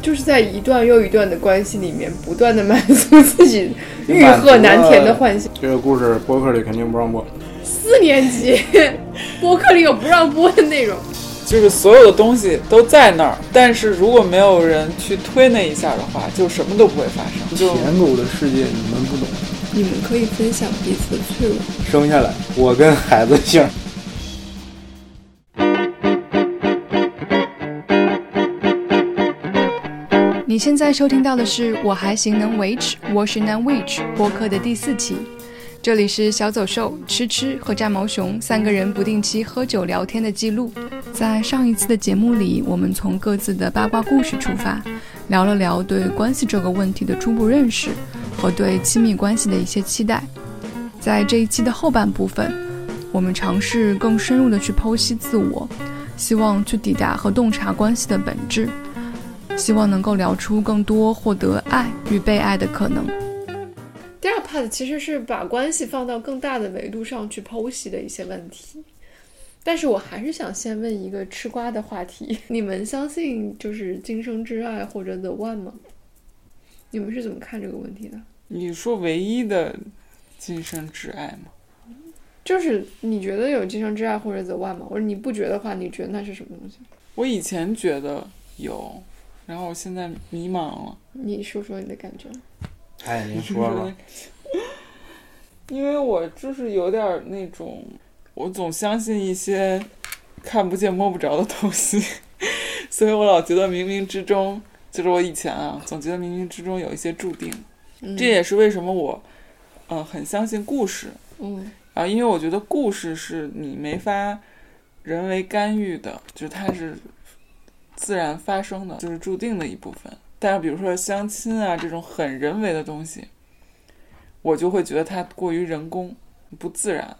就是在一段又一段的关系里面，不断的满足自己欲壑难填的幻想。这个故事播客里肯定不让播。四年级播客里有不让播的内容，就是所有的东西都在那儿，但是如果没有人去推那一下的话，就什么都不会发生。就舔狗的世界你们不懂。你们可以分享彼此的脆弱。生下来，我跟孩子姓。你现在收听到的是《我还行能维持》，我是南 witch 播客的第四期。这里是小走兽、吃吃和战毛熊三个人不定期喝酒聊天的记录。在上一次的节目里，我们从各自的八卦故事出发，聊了聊对关系这个问题的初步认识和对亲密关系的一些期待。在这一期的后半部分，我们尝试更深入的去剖析自我，希望去抵达和洞察关系的本质，希望能够聊出更多获得爱与被爱的可能。第二 part 其实是把关系放到更大的维度上去剖析的一些问题，但是我还是想先问一个吃瓜的话题：你们相信就是今生挚爱或者 the one 吗？你们是怎么看这个问题的？你说唯一的今生挚爱吗？就是你觉得有今生挚爱或者 the one 吗？或者你不觉得话，你觉得那是什么东西？我以前觉得有，然后我现在迷茫了。你说说你的感觉。哎，您说说。因为我就是有点那种，我总相信一些看不见摸不着的东西，所以我老觉得冥冥之中，就是我以前啊，总觉得冥冥之中有一些注定。这也是为什么我，嗯，很相信故事。嗯。啊，因为我觉得故事是你没法人为干预的，就是它是自然发生的，就是注定的一部分。但是比如说相亲啊这种很人为的东西，我就会觉得它过于人工，不自然，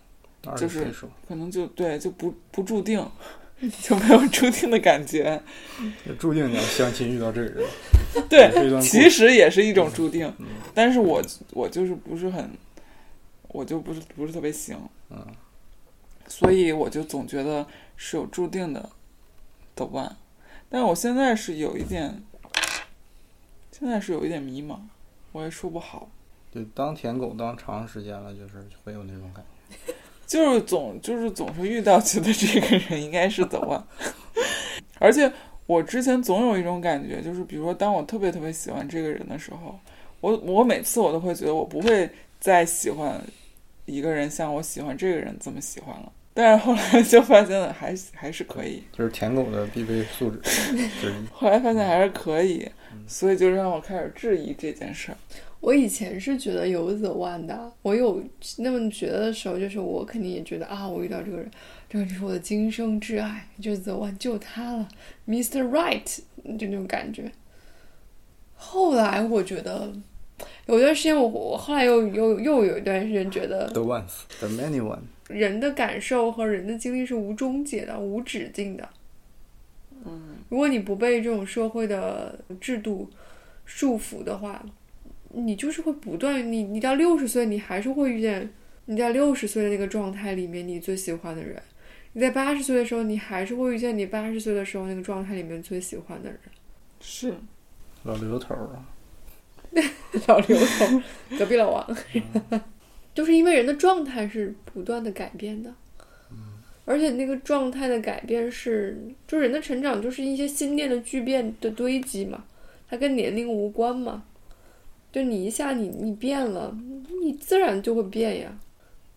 就是可能就对就不不注定，就没有注定的感觉。注定你要相亲遇到这个人，对，其实也是一种注定。但是我我就是不是很，我就不是不是特别行，嗯，所以我就总觉得是有注定的的 one，但我现在是有一点。现在是有一点迷茫，我也说不好。就当舔狗当长时间了，就是会有那种感觉，就是总就是总是遇到觉得这个人应该是走啊。而且我之前总有一种感觉，就是比如说当我特别特别喜欢这个人的时候，我我每次我都会觉得我不会再喜欢一个人像我喜欢这个人这么喜欢了。但是后来就发现了还还是可以，就是舔狗的必备素质。后来发现还是可以。所以就让我开始质疑这件事儿。我以前是觉得有 the one 的，我有那么觉得的时候，就是我肯定也觉得啊，我遇到这个人，这个就是我的今生挚爱，就是 the one，就他了，Mr. Right，就那种感觉。后来我觉得有段时间，我我后来又又又有一段时间觉得 the ones，the many one，人的感受和人的经历是无终结的、无止境的。嗯，如果你不被这种社会的制度束缚的话，你就是会不断，你你到六十岁，你还是会遇见你在六十岁的那个状态里面你最喜欢的人；你在八十岁的时候，你还是会遇见你八十岁的时候那个状态里面最喜欢的人。是，老刘头啊，老刘头，隔壁老王，就是因为人的状态是不断的改变的。而且那个状态的改变是，就人的成长就是一些心念的巨变的堆积嘛，它跟年龄无关嘛。就你一下你你变了，你自然就会变呀。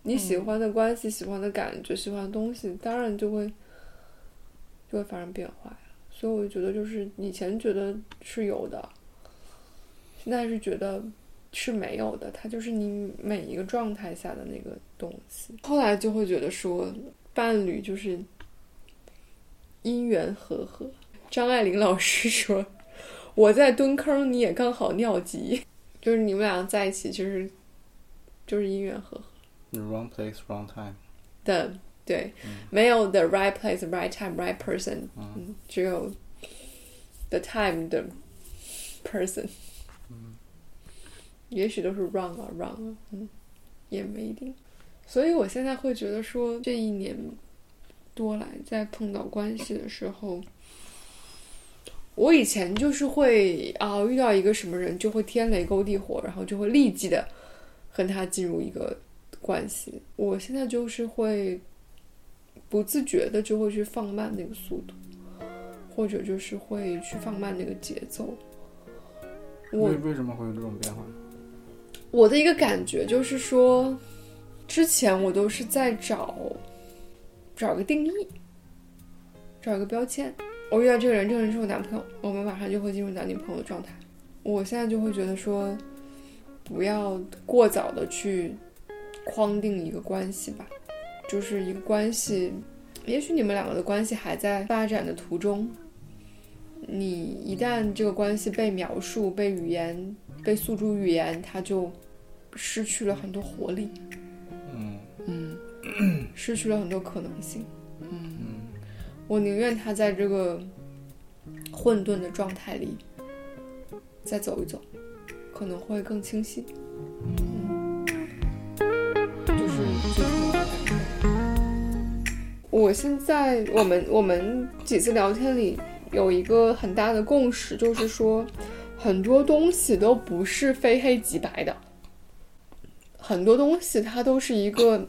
你喜欢的关系、喜欢的感觉、喜欢的东西，当然就会就会发生变化呀。所以我觉得，就是以前觉得是有的，现在是觉得是没有的。它就是你每一个状态下的那个东西。后来就会觉得说。伴侣就是姻缘和合。张爱玲老师 说：“我在蹲坑，你也刚好尿急，就是你们俩在一起，就是就是姻缘和合。” The wrong place, wrong time. 的对，没有 the right place, right time, right person，嗯只有 the time, the person。也许都是 wrong 啊，wrong 啊，嗯，也没一定。所以，我现在会觉得说，这一年多来，在碰到关系的时候，我以前就是会啊，遇到一个什么人就会天雷勾地火，然后就会立即的和他进入一个关系。我现在就是会不自觉的就会去放慢那个速度，或者就是会去放慢那个节奏。我为为什么会有这种变化？我的一个感觉就是说，之前我都是在找找个定义，找一个标签。我遇到这个人，这个人是我男朋友，我们马上就会进入男女朋友的状态。我现在就会觉得说，不要过早的去框定一个关系吧，就是一个关系，也许你们两个的关系还在发展的途中。你一旦这个关系被描述、被语言、被诉诸语言，它就失去了很多活力，嗯嗯失去了很多可能性。嗯嗯我宁愿他在这个混沌的状态里再走一走，可能会更清晰。嗯，就是最后的感受。我现在我们我们几次聊天里有一个很大的共识，就是说很多东西都不是非黑即白的，很多东西它都是一个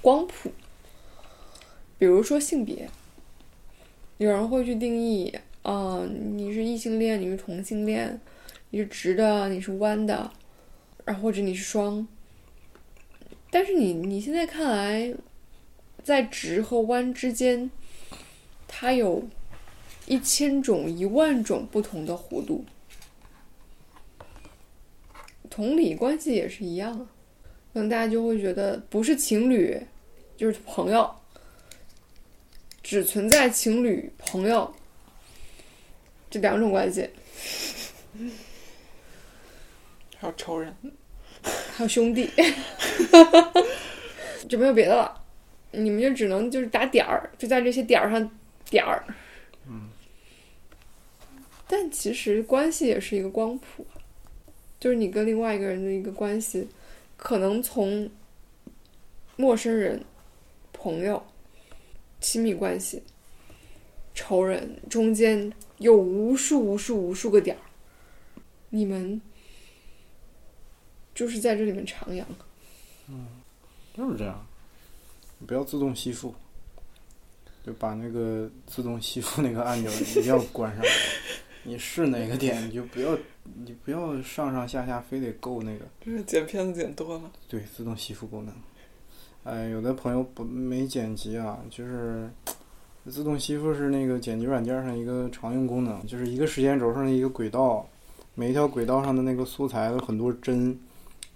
光谱。比如说性别，有人会去定义，啊、你是异性恋，你是同性恋，你是直的，你是弯的，然后或者你是双。但是你你现在看来，在直和弯之间，它有一千种、一万种不同的弧度。同理，关系也是一样啊。可能大家就会觉得，不是情侣就是朋友，只存在情侣、朋友这两种关系，还有仇人，还有兄弟，就没有别的了。你们就只能就是打点儿，就在这些点儿上点儿。嗯。但其实关系也是一个光谱，就是你跟另外一个人的一个关系，可能从陌生人、朋友、亲密关系、仇人中间有无数无数无数个点儿，你们就是在这里面徜徉。嗯就是这样，你不要自动吸附，就把那个自动吸附那个按钮一定要关上。你是哪个点，你就不要，你不要上上下下非得够那个。就是剪片子剪多了。对，自动吸附功能。哎，有的朋友不没剪辑啊，就是自动吸附是那个剪辑软件上一个常用功能，就是一个时间轴上的一个轨道，每一条轨道上的那个素材有很多帧，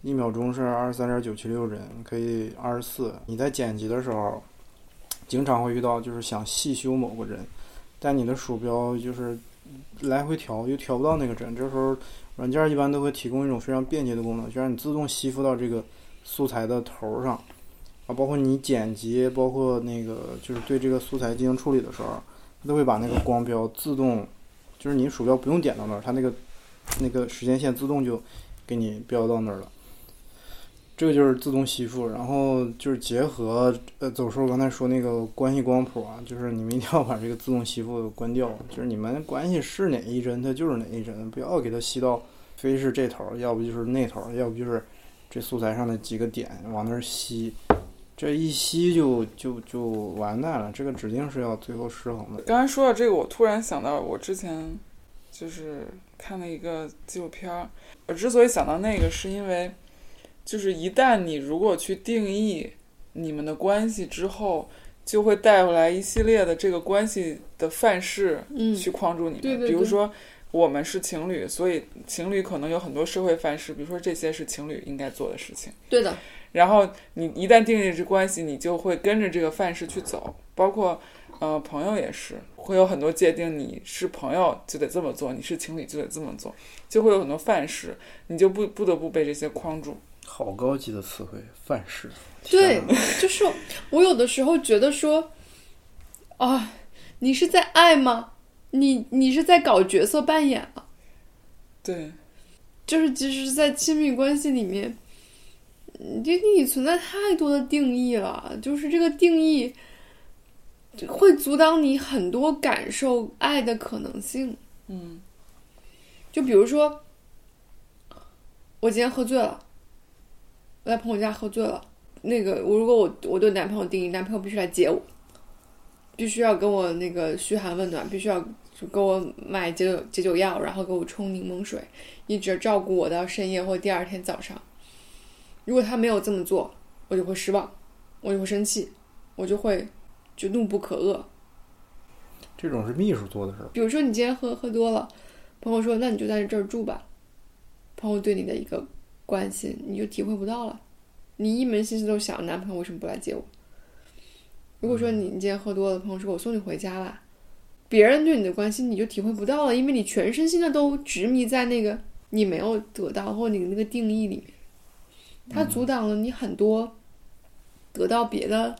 一秒钟是二十三点九七六帧，可以二十四。你在剪辑的时候，经常会遇到就是想细修某个帧，但你的鼠标就是来回调又调不到那个帧，这时候软件一般都会提供一种非常便捷的功能，就让你自动吸附到这个素材的头上，啊，包括你剪辑，包括那个就是对这个素材进行处理的时候，它都会把那个光标自动，就是你鼠标不用点到那儿，它那个那个时间线自动就给你标到那儿了。这个就是自动吸附，然后就是结合呃走兽刚才说那个关系光谱啊，就是你们一定要把这个自动吸附关掉，就是你们关系是哪一帧，它就是哪一帧，不要给它吸到非是这头，要不就是那头，要不就是这素材上的几个点往那儿吸，这一吸就就就完蛋了，这个指定是要最后失衡的。刚才说到这个，我突然想到，我之前就是看了一个纪录片儿。我之所以想到那个，是因为就是一旦你如果去定义你们的关系之后，就会带回来一系列的这个关系的范式嗯去框住你们。对对对比如说，我们是情侣，所以情侣可能有很多社会范式，比如说这些是情侣应该做的事情。对的，然后你一旦定义这关系，你就会跟着这个范式去走，包括呃朋友也是，会有很多界定，你是朋友就得这么做，你是情侣就得这么做，就会有很多范式，你就不不得不被这些框住。好高级的词汇，范式。对，就是我有的时候觉得说，啊，你是在爱吗？你你是在搞角色扮演吗？对，就是即使是在亲密关系里面，你这你存在太多的定义了，就是这个定义会阻挡你很多感受爱的可能性。嗯就比如说，我今天喝醉了，我在朋友家喝醉了。那个，我如果我我对男朋友定义，男朋友必须来接我，必须要跟我那个嘘寒问暖，必须要就给我买解酒解酒药，然后给我冲柠檬水，一直照顾我到深夜或第二天早上。如果他没有这么做，我就会失望，我就会生气，我就会就怒不可遏。这种是秘书做的事儿。比如说你今天喝喝多了，朋友说那你就在这儿住吧，朋友对你的一个关心你就体会不到了，你一门心思都想男朋友为什么不来接我。如果说你你今天喝多了，朋友说我送你回家吧，别人对你的关心你就体会不到了，因为你全身心的都执迷在那个你没有得到或你那个定义里。面，它阻挡了你很多得到别的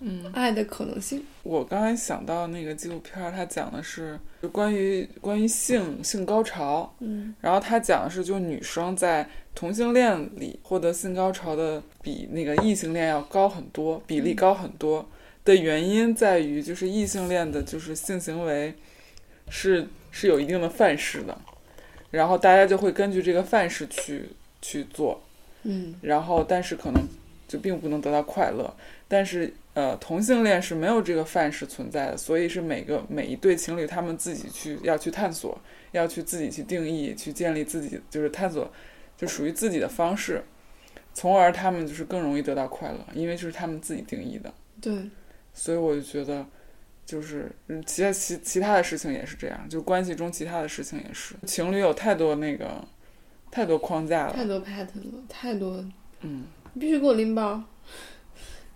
嗯，爱的可能性。我刚才想到那个纪录片，它讲的是就关于关于性性高潮，嗯。然后它讲的是就女生在同性恋里获得性高潮的比那个异性恋要高很多，比例高很多的原因在于就是异性恋的就是性行为是是有一定的范式的，然后大家就会根据这个范式去去做，嗯。然后但是可能就并不能得到快乐，但是呃同性恋是没有这个范式存在的，所以是每个每一对情侣他们自己去要去探索，要去自己去定义，去建立自己就是探索就属于自己的方式，从而他们就是更容易得到快乐，因为就是他们自己定义的，对，所以我就觉得。就是嗯其他其其他的事情也是这样，就关系中其他的事情也是，情侣有太多那个太多框架了，太多 pattern 了，太多嗯，你必须给我拎包。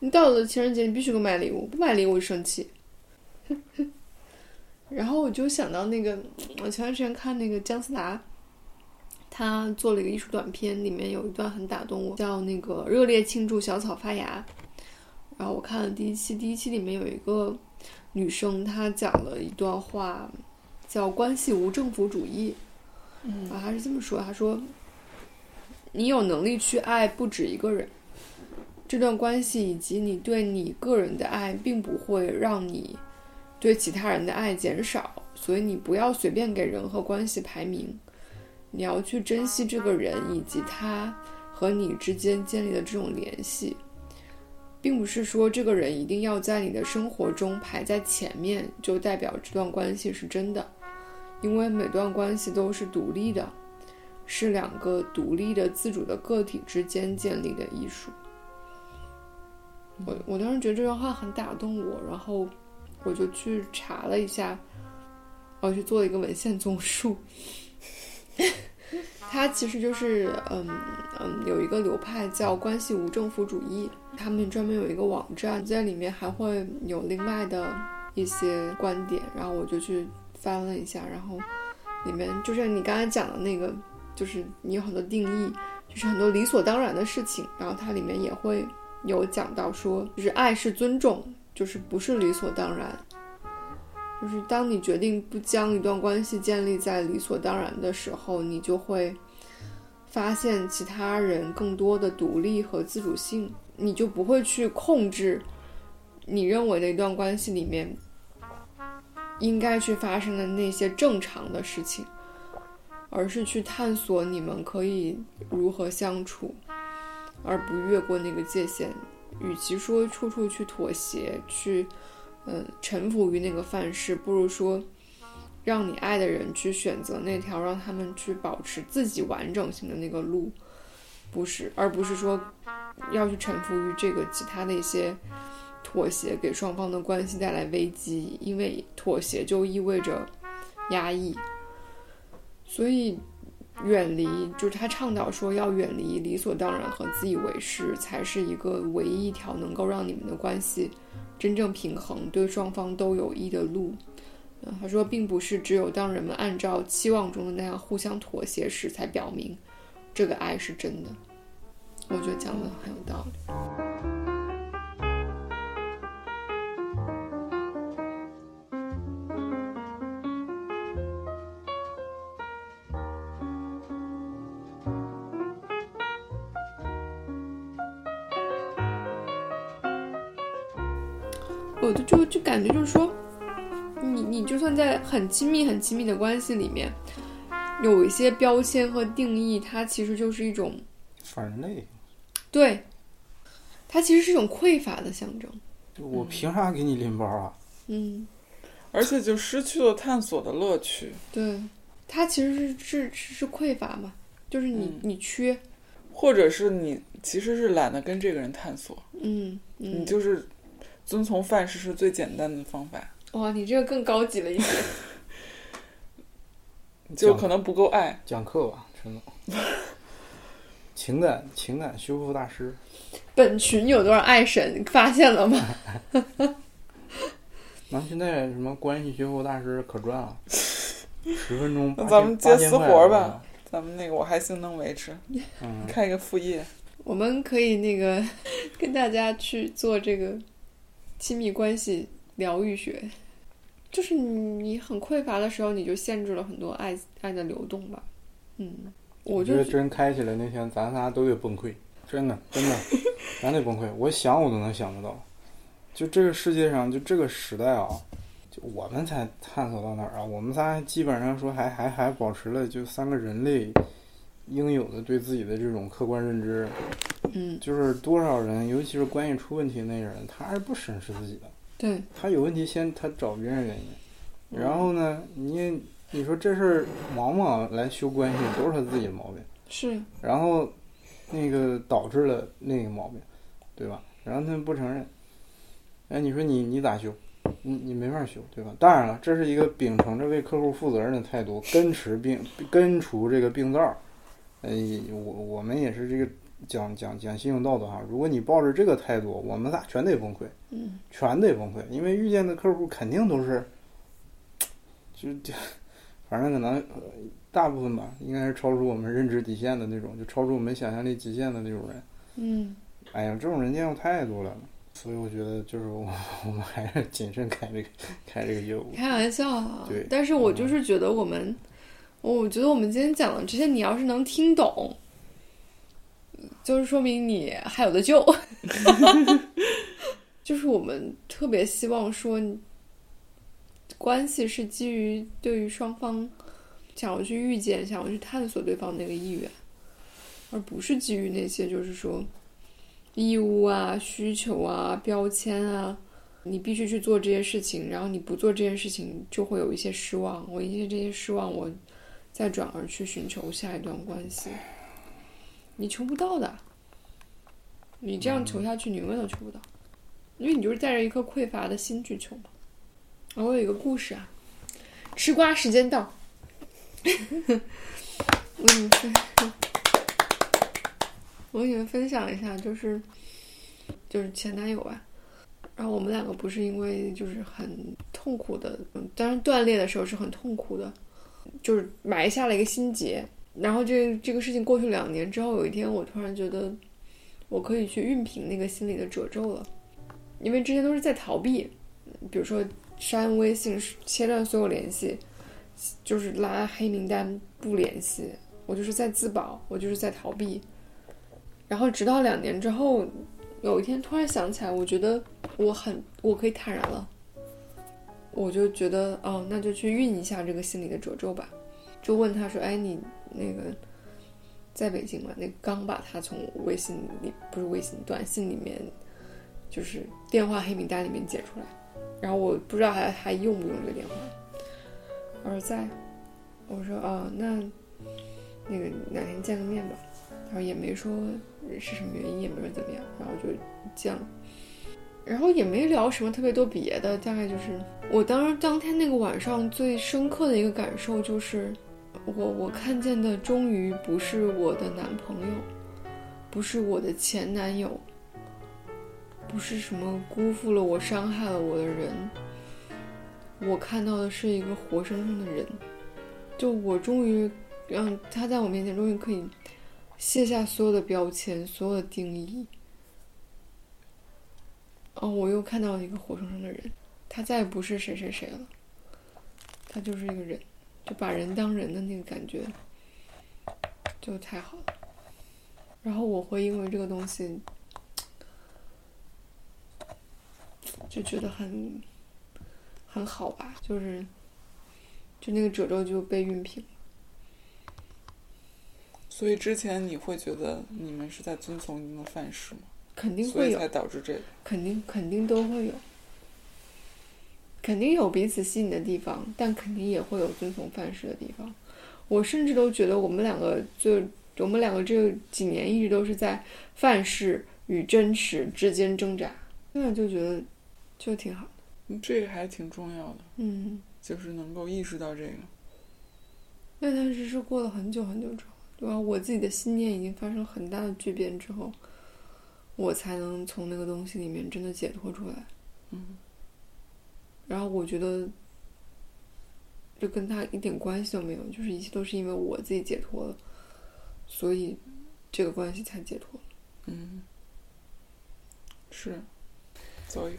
你到了情人节，你必须给我买礼物，不买礼物我就生气。然后我就想到那个，我前段时间看那个姜思达，他做了一个艺术短片，里面有一段很打动我，叫那个热烈庆祝小草发芽。然后我看了第一期，第一期里面有一个女生，她讲了一段话，叫“关系无政府主义”。嗯啊，她是这么说，她说：“你有能力去爱不止一个人，这段关系以及你对你个人的爱，并不会让你对其他人的爱减少，所以你不要随便给人和关系排名，你要去珍惜这个人以及他和你之间建立的这种联系，并不是说这个人一定要在你的生活中排在前面，就代表这段关系是真的。”因为每段关系都是独立的，是两个独立的自主的个体之间建立的艺术。我我当时觉得这段话很打动我，然后我就去查了一下，我去做了一个文献综述。它其实就是嗯嗯有一个流派叫关系无政府主义，他们专门有一个网站，在里面还会有另外的一些观点，然后我就去翻了一下，然后里面就是你刚才讲的那个，就是你有很多定义，就是很多理所当然的事情，然后它里面也会有讲到说，就是爱是尊重，就是不是理所当然，就是当你决定不将一段关系建立在理所当然的时候，你就会发现其他人更多的独立和自主性，你就不会去控制你认为的一段关系里面应该去发生的那些正常的事情，而是去探索你们可以如何相处，而不越过那个界限。与其说处处去妥协，去嗯臣服于那个范式，不如说让你爱的人去选择那条让他们去保持自己完整性的那个路，不是，而不是说要去臣服于这个其他的一些。妥协给双方的关系带来危机，因为妥协就意味着压抑，所以远离就是他倡导说要远离理所当然和自以为是，才是一个唯一一条能够让你们的关系真正平衡、对双方都有益的路。他说，并不是只有当人们按照期望中的那样互相妥协时，才表明这个爱是真的。我觉得讲的很有道理。我就就就感觉就是说，就算在很亲密很亲密的关系里面，有一些标签和定义，它其实就是一种反人类。对，它其实是一种匮乏的象征。我凭啥给你拎包啊？嗯，而且就失去了探索的乐趣。对，它其实是是是是匮乏嘛，就是你、嗯你缺，或者是你其实是懒得跟这个人探索，嗯嗯，你就是遵从范式是最简单的方法，哇，你这个更高级了一些。就可能不够爱。讲课吧，陈总。情感情感修复大师，本群有多少爱神，发现了吗？那现在什么关系修复大师可赚了，十分钟那咱们接私活吧。咱们那个我还行能维持，嗯，开一个副业。我们可以那个跟大家去做这个亲密关系疗愈学，就是你你很匮乏的时候，你就限制了很多爱爱的流动吧。嗯，我就觉得真开起来那天，咱仨都得崩溃，真的真的，咱得崩溃。我想我都能想不到，就这个世界上，就这个时代啊，就我们才探索到哪儿啊？我们仨基本上说还还还保持了就三个人类应有的对自己的这种客观认知，嗯，就是多少人，尤其是关系出问题的那个人，他还是不审视自己的。对，他有问题先他找别人原因，然后呢，你你说这事儿往往来修关系都是他自己的毛病，是，然后那个导致了另一个毛病，对吧？然后他不承认，哎，你说你你咋修？你你没法修，对吧？当然了，这是一个秉承着为客户负责任的态度，根除病根除这个病灶儿。呃，我我们也是这个讲讲讲信用道德哈。如果你抱着这个态度，我们仨全得崩溃。嗯，全得崩溃，因为遇见的客户肯定都是，就就，反正可能、呃大部分吧，应该是超出我们认知底线的那种，就超出我们想象力极限的那种人。嗯，哎呀，这种人见过太多了，所以我觉得就是我我们还是谨慎开这个开这个业务。开玩笑啊对。但是我就是觉得我们，我觉得我们今天讲的这些，你要是能听懂，就是说明你还有的救。就是我们特别希望说，关系是基于对于双方想要去遇见、想要去探索对方那个意愿，而不是基于那些就是说义务啊、需求啊、标签啊。你必须去做这些事情，然后你不做这件事情就会有一些失望。我因为这些失望，我再转而去寻求下一段关系，你求不到的。你这样求下去，你永远都求不到，因为你就是带着一颗匮乏的心去求嘛。我有一个故事啊，吃瓜时间到，我给你们分，我给你们分享一下，就是就是前男友吧。然后我们两个不是因为就是很痛苦的，嗯当然断裂的时候是很痛苦的，就是埋下了一个心结。然后这这个事情过去两年之后，有一天我突然觉得我可以去熨平那个心里的褶皱了，因为之前都是在逃避，比如说删微信、切断所有联系，就是拉黑名单不联系，我就是在自保，我就是在逃避。然后直到两年之后，有一天突然想起来，我觉得我很我可以坦然了，我就觉得哦，那就去熨一下这个心里的褶皱吧。就问他说：“哎，你那个在北京吗？那刚把他从微信里不是微信短信里面，就是电话黑名单里面解出来。然后我不知道还还用不用这个电话。我说在，我说哦，那那个哪天见个面吧。然后也没说是什么原因，也没说怎么样，然后就见了。然后也没聊什么特别多别的，大概就是我当时当天那个晚上最深刻的一个感受就是，我我看见的终于不是我的男朋友，不是我的前男友，不是什么辜负了我、伤害了我的人，我看到的是一个活生生的人，就我终于让他在我面前终于可以卸下所有的标签、所有的定义。哦，我又看到了一个活生生的人，他再也不是谁谁谁了，他就是一个人，就把人当人的那个感觉，就太好了。然后我会因为这个东西，就就觉得很很好吧，就是就那个褶皱就被熨平。所以之前你会觉得你们是在遵从一定的范式吗？肯定会有才，导致这个。肯定肯定都会有，肯定有彼此吸引的地方，但肯定也会有遵从范式的地方。我甚至都觉得我们两个就我们两个这几年一直都是在范式与真实之间挣扎，那就觉得就挺好的。嗯这个还挺重要的，嗯，就是能够意识到这个。那但是是过了很久很久之后，对吧？我自己的信念已经发生很大的巨变之后，我才能从那个东西里面真的解脱出来。嗯，然后我觉得，这跟他一点关系都没有，就是一切都是因为我自己解脱了，所以这个关系才解脱。了。嗯，是，走一个。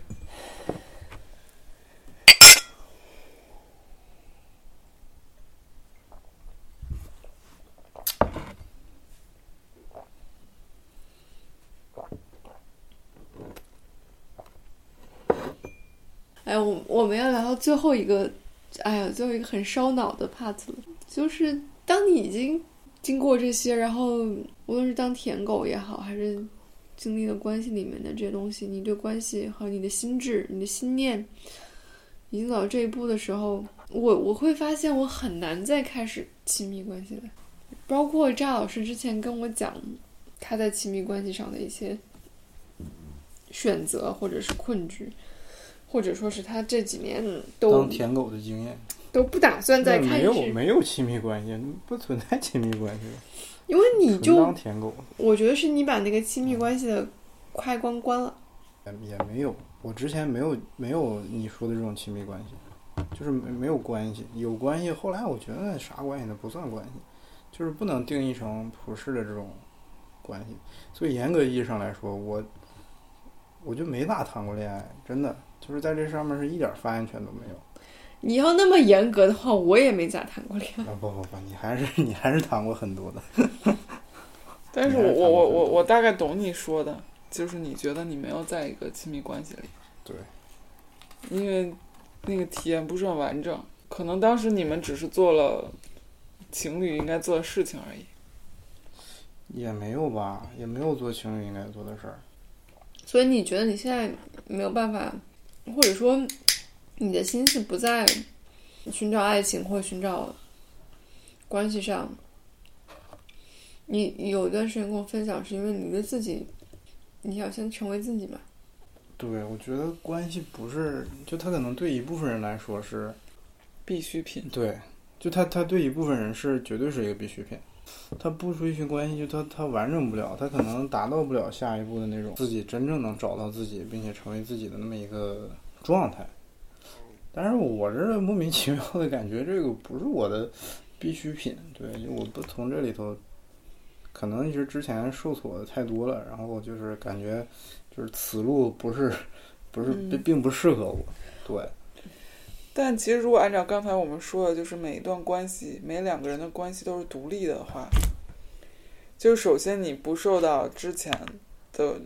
哎，我们要聊到最后一个，哎呀，最后一个很烧脑的 part 了，就是当你已经经过这些，然后无论是当舔狗也好，还是经历了关系里面的这些东西，你对关系和你的心智、你的心念已经走到这一步的时候，我我会发现我很难再开始亲密关系了。包括赵老师之前跟我讲他在亲密关系上的一些选择或者是困局。或者说是他这几年都当舔狗的经验，都不打算再开那没有始，没有亲密关系，不存在亲密关系，因为你就当舔狗我觉得是你把那个亲密关系的开关关了。也也没有，我之前没有没有你说的这种亲密关系，就是没没有关系，有关系。后来我觉得啥关系都不算关系，就是不能定义成普世的这种关系。所以严格意义上来说，我我就没咋谈过恋爱，真的就是在这上面是一点发言权都没有。你要那么严格的话，我也没咋谈过恋爱。啊不不不，你还是你还是谈过很多的。但是我我我我大概懂你说的，就是你觉得你没有在一个亲密关系里，对，因为那个体验不是很完整，可能当时你们只是做了情侣应该做的事情而已。也没有吧，也没有做情侣应该做的事儿。所以你觉得你现在没有办法，或者说你的心思不在寻找爱情或寻找关系上？你你有一段时间跟我分享，是因为你对自己，你要先成为自己嘛？对，我觉得关系不是，就他可能对一部分人来说是，必需品，对，就他他对一部分人是绝对是一个必需品，他不追寻关系，就他他完整不了，他可能达到不了下一步的那种自己真正能找到自己，并且成为自己的那么一个状态。但是我这莫名其妙的感觉，这个不是我的必需品，对，我不从这里头，可能是之前受挫的太多了，然后就是感觉就是此路不是不是并不适合我，对。但其实如果按照刚才我们说的，就是每一段关系，每两个人的关系都是独立的话，就是首先你不受到之前的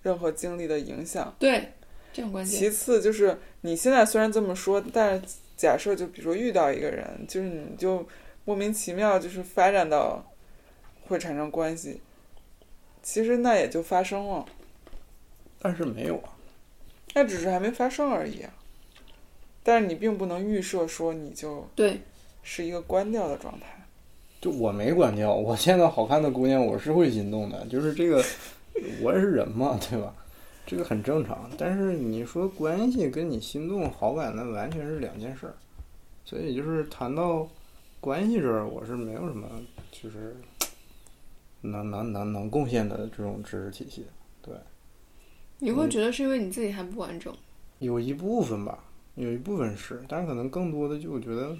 任何经历的影响，对，这种关系。其次就是你现在虽然这么说，但是假设就比如说遇到一个人，就是你就莫名其妙就是发展到会产生关系，其实那也就发生了，但是没有啊，那只是还没发生而已啊。但是你并不能预设说你就对，是一个关掉的状态。就我没关掉，我见到好看的姑娘我是会心动的，就是这个，我也是人嘛，对吧？这个很正常。但是你说关系跟你心动好感那完全是两件事儿，所以就是谈到关系这儿，我是没有什么就是 能能能能贡献的这种知识体系对。你会觉得是因为你自己还不完整。有一部分吧，有一部分是，但是可能更多的就我觉得，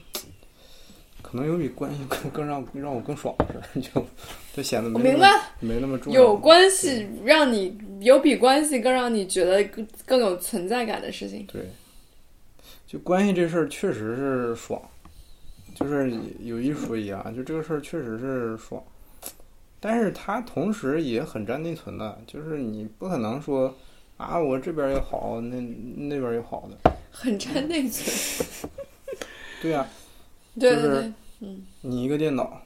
可能有比关系更更让让我更爽的事儿，就就显得没那么我明白，没那么重要。有关系让你有比关系更让你觉得更更有存在感的事情。对，就关系这事儿确实是爽，就是有一说一啊，就这个事儿确实是爽，但是它同时也很占内存的，就是你不可能说啊，我这边也好，那那边也好的，很占内存。对呀、对对就是对，嗯，你一个电脑，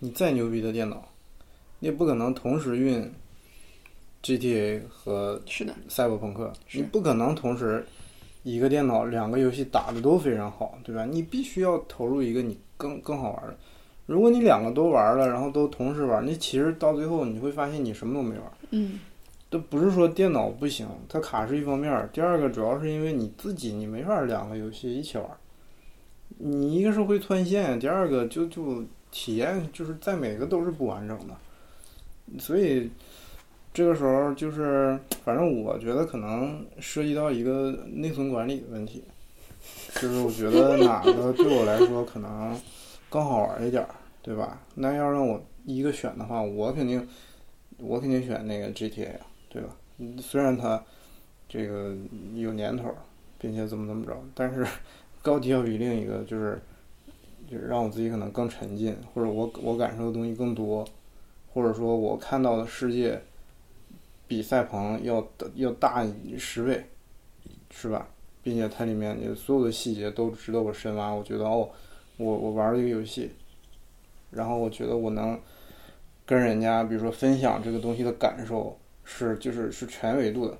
你再牛逼的电脑，你也不可能同时运 GTA 和是的，赛博朋克，你不可能同时一个电脑两个游戏打的都非常好，对吧？你必须要投入一个你更更好玩的。如果你两个都玩了，然后都同时玩，那其实到最后你会发现你什么都没玩。嗯，这不是说电脑不行，它卡是一方面儿，第二个主要是因为你自己你没法两个游戏一起玩儿，你一个是会断线，第二个就就体验就是在每个都是不完整的，所以这个时候就是反正我觉得可能涉及到一个内存管理的问题，就是我觉得哪个对我来说可能更好玩一点儿，对吧？那要让我一个选的话，我肯定我肯定选那个 GTA。对吧？虽然它这个有年头，并且怎么怎么着，但是 高级要比另一个就是就是让我自己可能更沉浸，或者我我感受的东西更多，或者说我看到的世界比赛鹏要要大十倍，是吧？并且它里面的所有的细节都值得我深挖。我觉得哦，我我玩了一个游戏，然后我觉得我能跟人家比如说分享这个东西的感受。是就是是全维度的，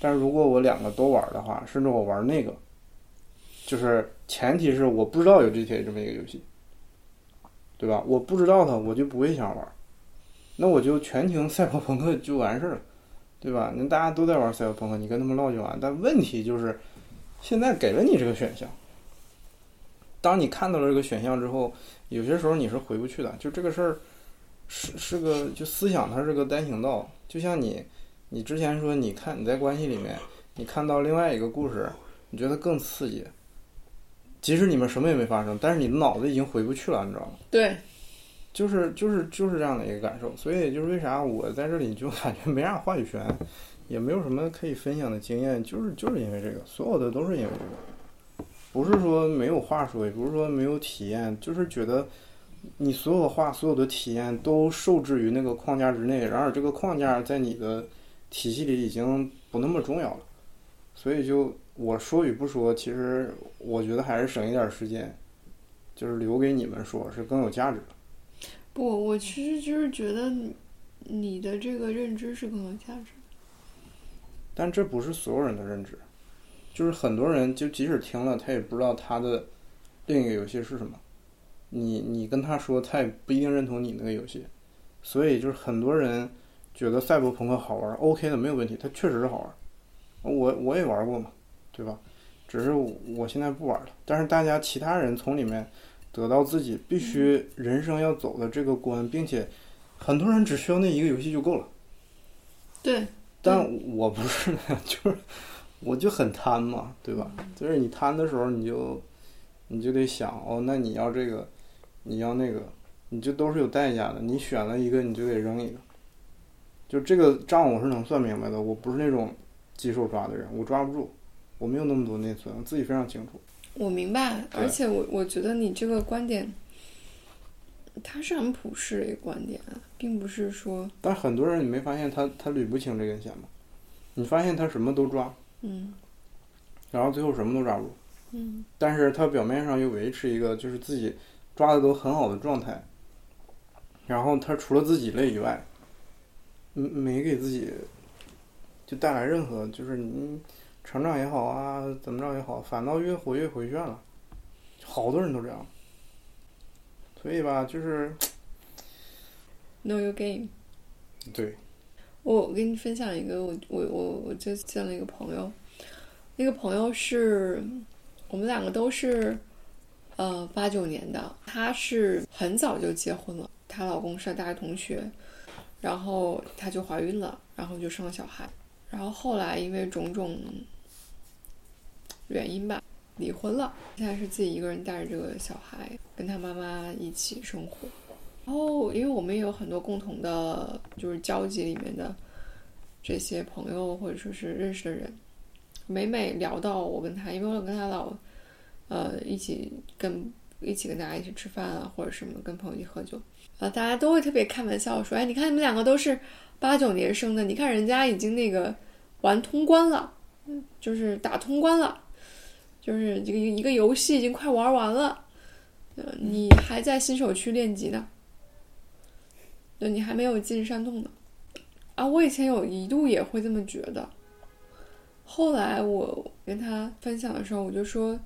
但是如果我两个都玩的话，甚至我玩那个，就是前提是我不知道有 GTA 这么一个游戏，对吧？我不知道它，我就不会想玩，那我就全听赛博朋克就完事儿了，对吧？那大家都在玩赛博朋克，你跟他们唠就完。但问题就是，现在给了你这个选项，当你看到了这个选项之后，有些时候你是回不去的，就这个事儿。是是个就思想，它是个单行道。就像你，你之前说，你看你在关系里面，你看到另外一个故事，你觉得更刺激。即使你们什么也没发生，但是你的脑子已经回不去了，你知道吗？对，就是就是就是这样的一个感受。所以就是为啥我在这里就感觉没啥话语权，也没有什么可以分享的经验，就是就是因为这个，所有的都是因为这个，不是说没有话说，也不是说没有体验，就是觉得。你所有的话，所有的体验都受制于那个框架之内，然而这个框架在你的体系里已经不那么重要了，所以就我说与不说，其实我觉得还是省一点时间，就是留给你们说，是更有价值的。不，我其实就是觉得你的这个认知是更有价值的。但这不是所有人的认知，就是很多人就即使听了，他也不知道他的另一个游戏是什么。你你跟他说，他也不一定认同你那个游戏，所以就是很多人觉得赛博朋克好玩，OK 的没有问题，它确实是好玩，我我也玩过嘛，对吧？只是我现在不玩了，但是大家其他人从里面得到自己必须人生要走的这个关，并且很多人只需要那一个游戏就够了。对，但我不是的，就是我就很贪嘛，对吧？就是你贪的时候，你就你就得想哦，那你要这个。你要那个，你就都是有代价的。你选了一个，你就得扔一个。就这个账我是能算明白的。我不是那种鸡手抓的人，我抓不住，我没有那么多内存，我自己非常清楚。我明白，而且我我觉得你这个观点，它是很普世的一个观点，并不是说。但很多人你没发现他他捋不清这根弦吗？你发现他什么都抓，嗯，然后最后什么都抓不住，嗯，但是他表面上又维持一个就是自己。抓的都很好的状态，然后他除了自己累以外，没给自己就带来任何就是你成长也好啊，怎么着也好，反倒越活越回旋了。好多人都这样，所以吧，就是 know your game。对，我我跟你分享一个，我我我我就见了一个朋友，那个朋友是我们两个都是。呃，八九年的，她是很早就结婚了，她老公是大学同学，然后她就怀孕了，然后就生了小孩，然后后来因为种种原因吧，离婚了，现在是自己一个人带着这个小孩跟她妈妈一起生活，然后因为我们也有很多共同的，就是交集里面的这些朋友或者说是认识的人，每每聊到我跟她，因为我跟她老。呃，一起跟一起跟大家一起吃饭啊，或者什么跟朋友一起喝酒，啊，大家都会特别开玩笑说，哎，你看你们两个都是八九年生的，你看人家已经那个玩通关了，就是打通关了，就是这个一个游戏已经快玩完了，你还在新手区练级呢，对，你还没有进山洞呢。啊，我以前有一度也会这么觉得，后来我跟他分享的时候，我就说，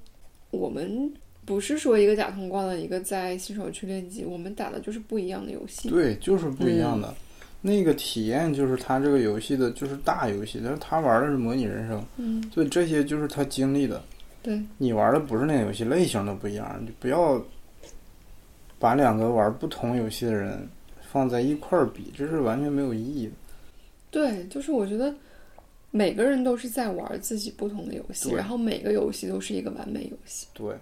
我们不是说一个假通关了，一个在新手区练级，我们打的就是不一样的游戏。对，就是不一样的。那个体验就是他这个游戏的，就是大游戏，但是他玩的是模拟人生，嗯，所以这些就是他经历的。对，你玩的不是那个游戏，类型都不一样，你不要把两个玩不同游戏的人放在一块儿比，这是完全没有意义的。对，就是我觉得每个人都是在玩自己不同的游戏，然后每个游戏都是一个完美游戏。对，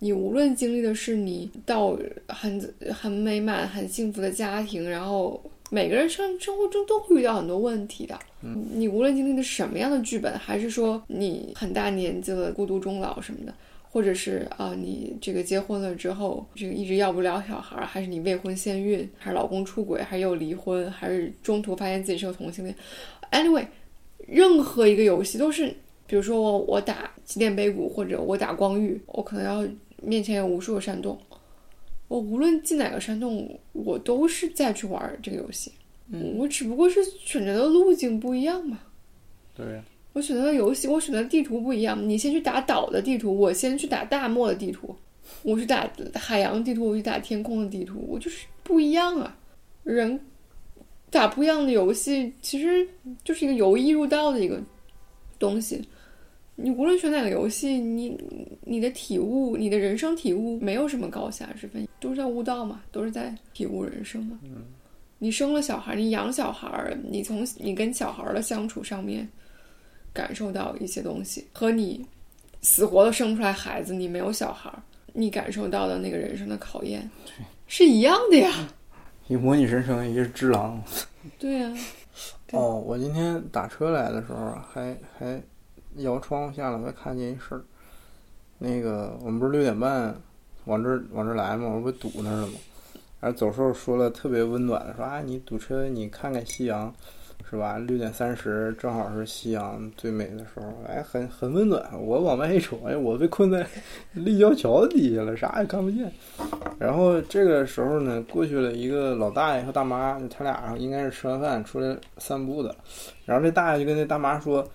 你无论经历的是你到很很美满、很幸福的家庭，然后每个人生生活中都会遇到很多问题的。嗯，你无论经历的什么样的剧本，还是说你很大年纪了孤独终老什么的，或者是啊、你这个结婚了之后，这个一直要不了小孩儿，还是你未婚先孕，还是老公出轨，还是又离婚，还是中途发现自己是个同性恋，anyway，任何一个游戏都是，比如说我我打起点碑谷或者我打光遇，我可能要面前有无数个山洞，我无论进哪个山洞，我都是在去玩这个游戏，嗯我只不过是选择的路径不一样嘛。对呀，我选择的游戏，我选择的地图不一样。你先去打岛的地图，我先去打大漠的地图，我去打海洋地图，我去打天空的地图，我就是不一样啊。人打不一样的游戏，其实就是一个由易入道的一个东西。你无论选哪个游戏，你你的体悟，你的人生体悟，没有什么高下之分，都是在悟道嘛，都是在体悟人生嘛。你生了小孩，你养小孩，你从你跟小孩的相处上面，感受到一些东西，和你死活都生不出来孩子，你没有小孩，你感受到的那个人生的考验，是一样的呀。一模拟人生，一个是只狼。对呀、对哦，我今天打车来的时候啊还还摇窗户下来，我还看见一事儿。那个我们不是六点半往这儿往这儿来吗？我不堵那儿了吗？然后走时候说了特别温暖的，说啊你堵车你看看夕阳，是吧？六点三十正好是夕阳最美的时候，哎，很很温暖。我往外一瞅，哎，我被困在 立交桥底下了，啥也看不见。然后这个时候呢，过去了一个老大爷和大妈，他俩应该是吃完饭出来散步的。然后这大爷就跟那大妈说，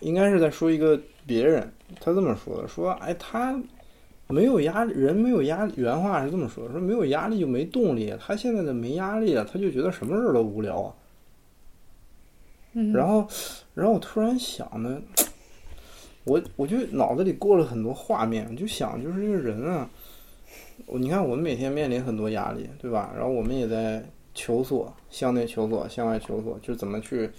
应该是在说一个别人，他这么说的，说哎他没有压力，人没有压力，原话是这么说的，说没有压力就没动力，他现在的没压力了，他就觉得什么事儿都无聊啊。然后，然后我突然想呢，我我就脑子里过了很多画面，我就想就是这个人啊，你看我们每天面临很多压力，对吧？然后我们也在求索，向内求索，向外求索，就怎么去，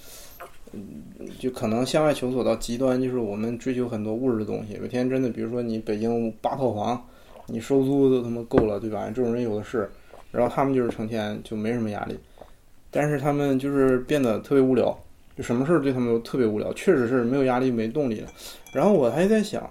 嗯，就可能向外求索到极端，就是我们追求很多物质的东西。有一天真的，比如说你北京八套房，你收租都他妈够了，对吧？这种人有的是，然后他们就是成天就没什么压力，但是他们就是变得特别无聊。就什么事儿对他们都特别无聊，确实是没有压力、没动力了。然后我还在想，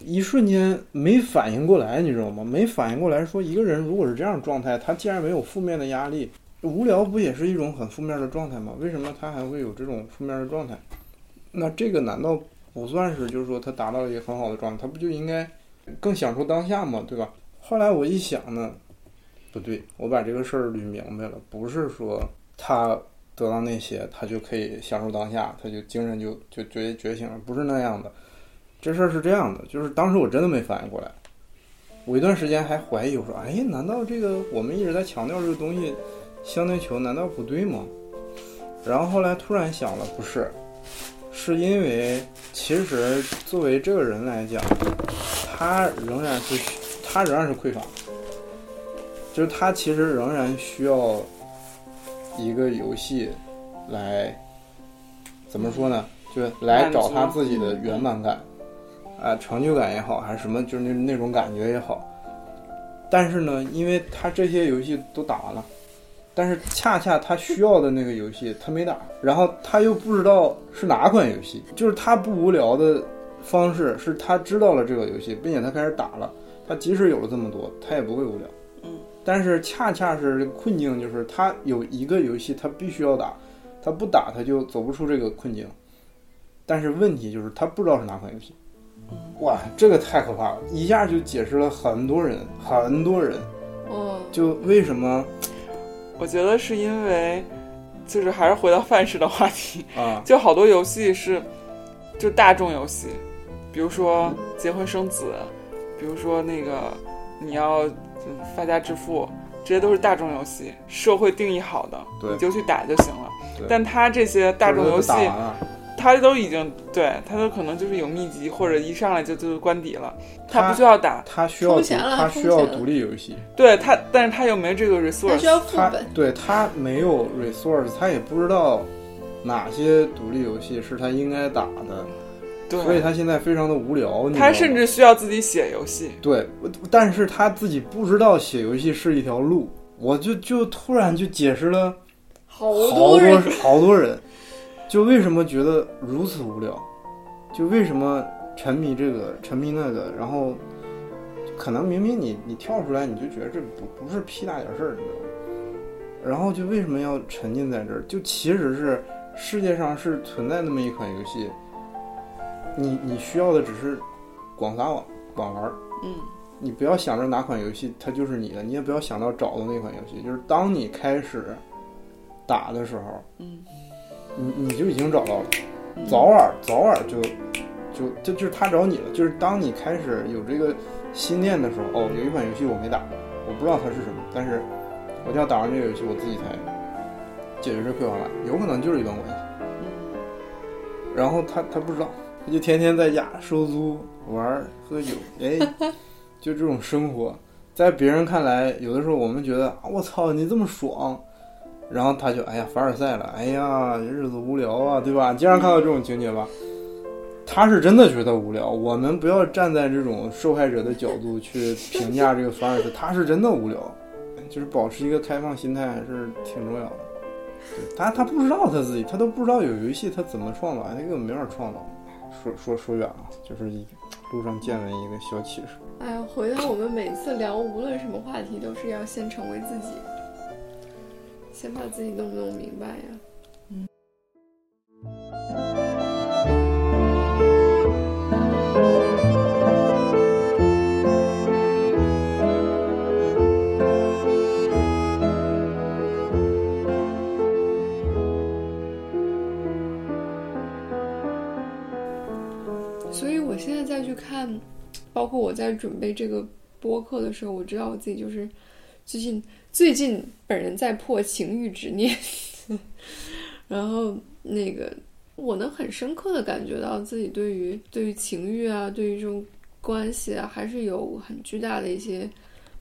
一瞬间没反应过来，你知道吗？没反应过来，说一个人如果是这样状态，他既然没有负面的压力，无聊不也是一种很负面的状态吗？为什么他还会有这种负面的状态？那这个难道不算是就是说他达到一个很好的状态？他不就应该更享受当下吗？对吧？后来我一想呢，不对，我把这个事儿捋明白了，不是说他。得到那些，他就可以享受当下，他就精神就就觉觉醒了，不是那样的。这事儿是这样的，就是当时我真的没反应过来，我一段时间还怀疑，我说，哎，难道这个我们一直在强调这个东西，相对球难道不对吗？然后后来突然想了，不是，是因为其实作为这个人来讲，他仍然是他仍然是匮乏，就是他其实仍然需要。一个游戏来怎么说呢？就来找他自己的圆满感，啊，成就感也好，还是什么，就是那那种感觉也好。但是呢，因为他这些游戏都打完了，但是恰恰他需要的那个游戏他没打，然后他又不知道是哪款游戏，就是他不无聊的方式是他知道了这个游戏，并且他开始打了，他即使有了这么多，他也不会无聊。但是恰恰是困境，就是他有一个游戏他必须要打，他不打他就走不出这个困境。但是问题就是他不知道是哪款游戏。哇，这个太可怕了，一下就解释了很多人，很多人嗯，就为什么我觉得是因为，就是还是回到范式的话题，啊就好多游戏是就大众游戏，比如说结婚生子，比如说那个你要嗯发家致富，这些都是大众游戏，社会定义好的，对。你就去打就行了。但他这些大众游戏打，完了，它都已经对他都可能就是有秘籍，或者一上来就就是关底了，它它不需要打，他需要钱了他需要独立游戏，对他，但是他又没这个 resource，需要副他本，对他没有 resource，他也不知道哪些独立游戏是他应该打的，所以，他现在非常的无聊。他甚至需要自己写游戏。对，但是他自己不知道写游戏是一条路，我就就突然就解释了好好多人好多人，就为什么觉得如此无聊，就为什么沉迷这个沉迷那个，然后可能明明你你跳出来你就觉得这不不是屁大点事儿，你知道吗？然后就为什么要沉浸在这儿？就其实是世界上是存在那么一款游戏，你你需要的只是广撒网广玩儿。嗯，你不要想着哪款游戏它就是你的，你也不要想到找的那款游戏，就是当你开始打的时候，嗯，你你就已经找到了，嗯。早晚早晚就就就就是他找你了，就是当你开始有这个心念的时候，哦，有一款游戏我没打，我不知道它是什么，但是我就要打完这个游戏，我自己才解决这匮乏感，有可能就是一段关系，然后他他不知道，他就天天在家收租、玩、喝酒，哎，就这种生活，在别人看来，有的时候我们觉得啊，我操，你这么爽，然后他就哎呀凡尔赛了，哎呀日子无聊啊，对吧？经常看到这种情节吧。他是真的觉得无聊，我们不要站在这种受害者的角度去评价这个凡尔赛，他是真的无聊，就是保持一个开放心态还是挺重要的。他，他不知道他自己，他都不知道有游戏他怎么创造，他根本没法创造。说说说远了，就是一路上见闻一个小启示。哎呀，回到我们每次聊无论什么话题，都是要先成为自己，先把自己弄弄明白呀。看，包括我在准备这个播客的时候，我知道我自己就是最近最近本人在破情欲执念，然后那个我能很深刻的感觉到自己对于对于情欲啊，对于这种关系啊，还是有很巨大的一些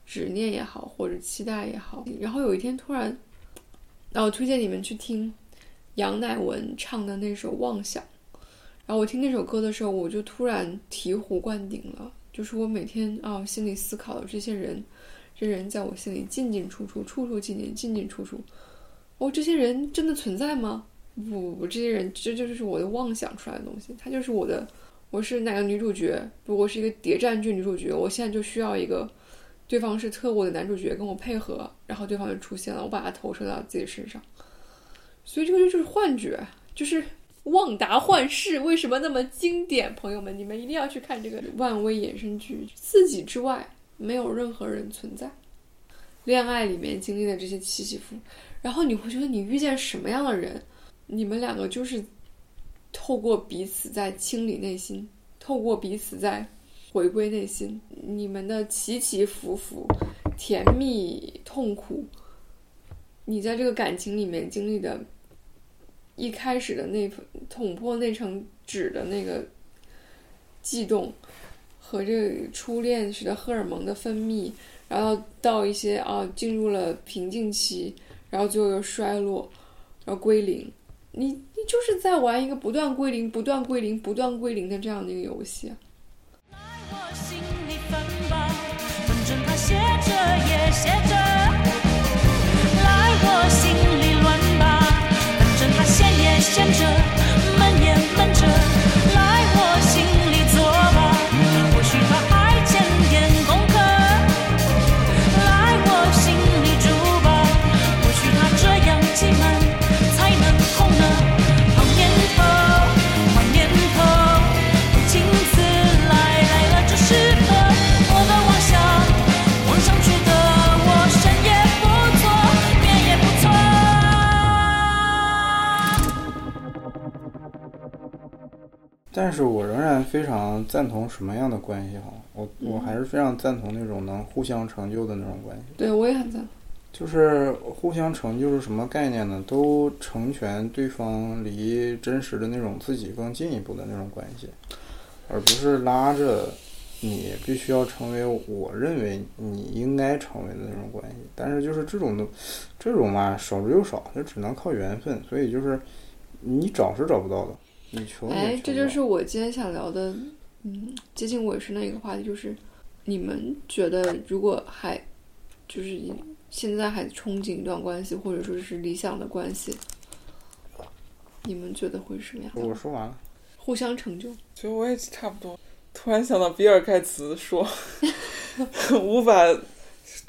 执念也好，或者期待也好。然后有一天突然，然后我推荐你们去听杨乃文唱的那首《妄想》。然后我听那首歌的时候，我就突然醍醐灌顶了，就是我每天啊心里思考的这些人，这人在我心里进进出出，出出进进，进进出出。哦，这些人真的存在吗？不不不，这些人这这就是我的妄想出来的东西，他就是我的，我是哪个女主角？不，我是一个谍战剧女主角，我现在就需要一个对方是特务的男主角跟我配合，然后对方就出现了，我把他投射到自己身上，所以这个就是幻觉，就是。旺达幻视为什么那么经典？朋友们，你们一定要去看这个漫威衍生剧。自己之外，没有任何人存在。恋爱里面经历的这些起起伏，然后你会觉得你遇见什么样的人，你们两个就是透过彼此在清理内心，透过彼此在回归内心，你们的起起伏伏、甜蜜、痛苦，你在这个感情里面经历的。一开始的那捅破那层纸的那个悸动，和这初恋时的荷尔蒙的分泌，然后到一些啊进入了瓶颈期，然后最后又衰落，然后归零。你你就是在玩一个不断归零、不断归零、不断归零的这样的一个游戏啊。写着也写着。想着，蔓延漫着。但是我仍然非常赞同什么样的关系哈？我我还是非常赞同那种能互相成就的那种关系。对我也很赞同。就是互相成就是什么概念呢？都成全对方离真实的那种自己更进一步的那种关系，而不是拉着你必须要成为我认为你应该成为的那种关系。但是就是这种的，这种嘛少之又少，就只能靠缘分。所以就是你找是找不到的，哎，这就是我今天想聊的，嗯，接近尾声的一个话题，就是你们觉得如果还就是现在还憧憬一段关系，或者说是理想的关系，你们觉得会是什么样的？我说完了。互相成就。其实我也差不多。突然想到比尔盖茨说，无法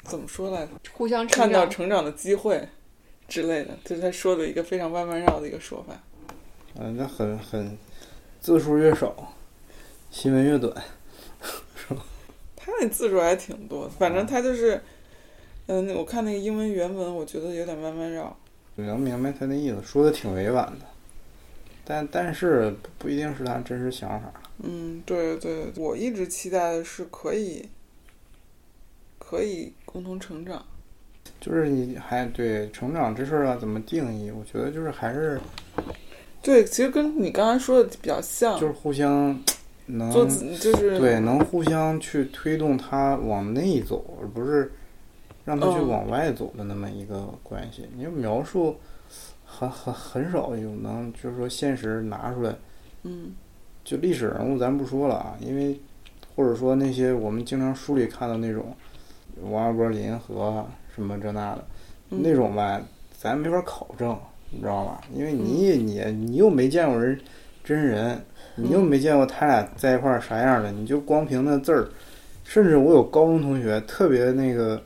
怎么说来着？互相成看到，成长的机会之类的，就是他说的一个非常弯弯绕的一个说法。嗯，那很很字数越少，新闻越短。是吧他那字数还挺多的，反正他就是，嗯，我看那个英文原文，我觉得有点弯弯绕。你能明白他的意思，说的挺委婉的，但但是不不一定是他真实想法。嗯，对对，我一直期待的是可以，可以共同成长。就是你还对成长这事儿啊，怎么定义？我觉得就是还是对，其实跟你刚才说的比较像，就是互相能做就是对能互相去推动他往内走，而不是让他去嗯往外走的那么一个关系。你就描述很很很少有能就是说现实拿出来。嗯就历史人物咱不说了啊，因为或者说那些我们经常书里看到那种王二伯林和什么这那的、嗯那种吧，咱没法考证，你知道吧？因为你你你又没见过人真人，你又没见过他俩在一块儿啥样的，你就光凭那字儿，甚至我有高中同学特别那个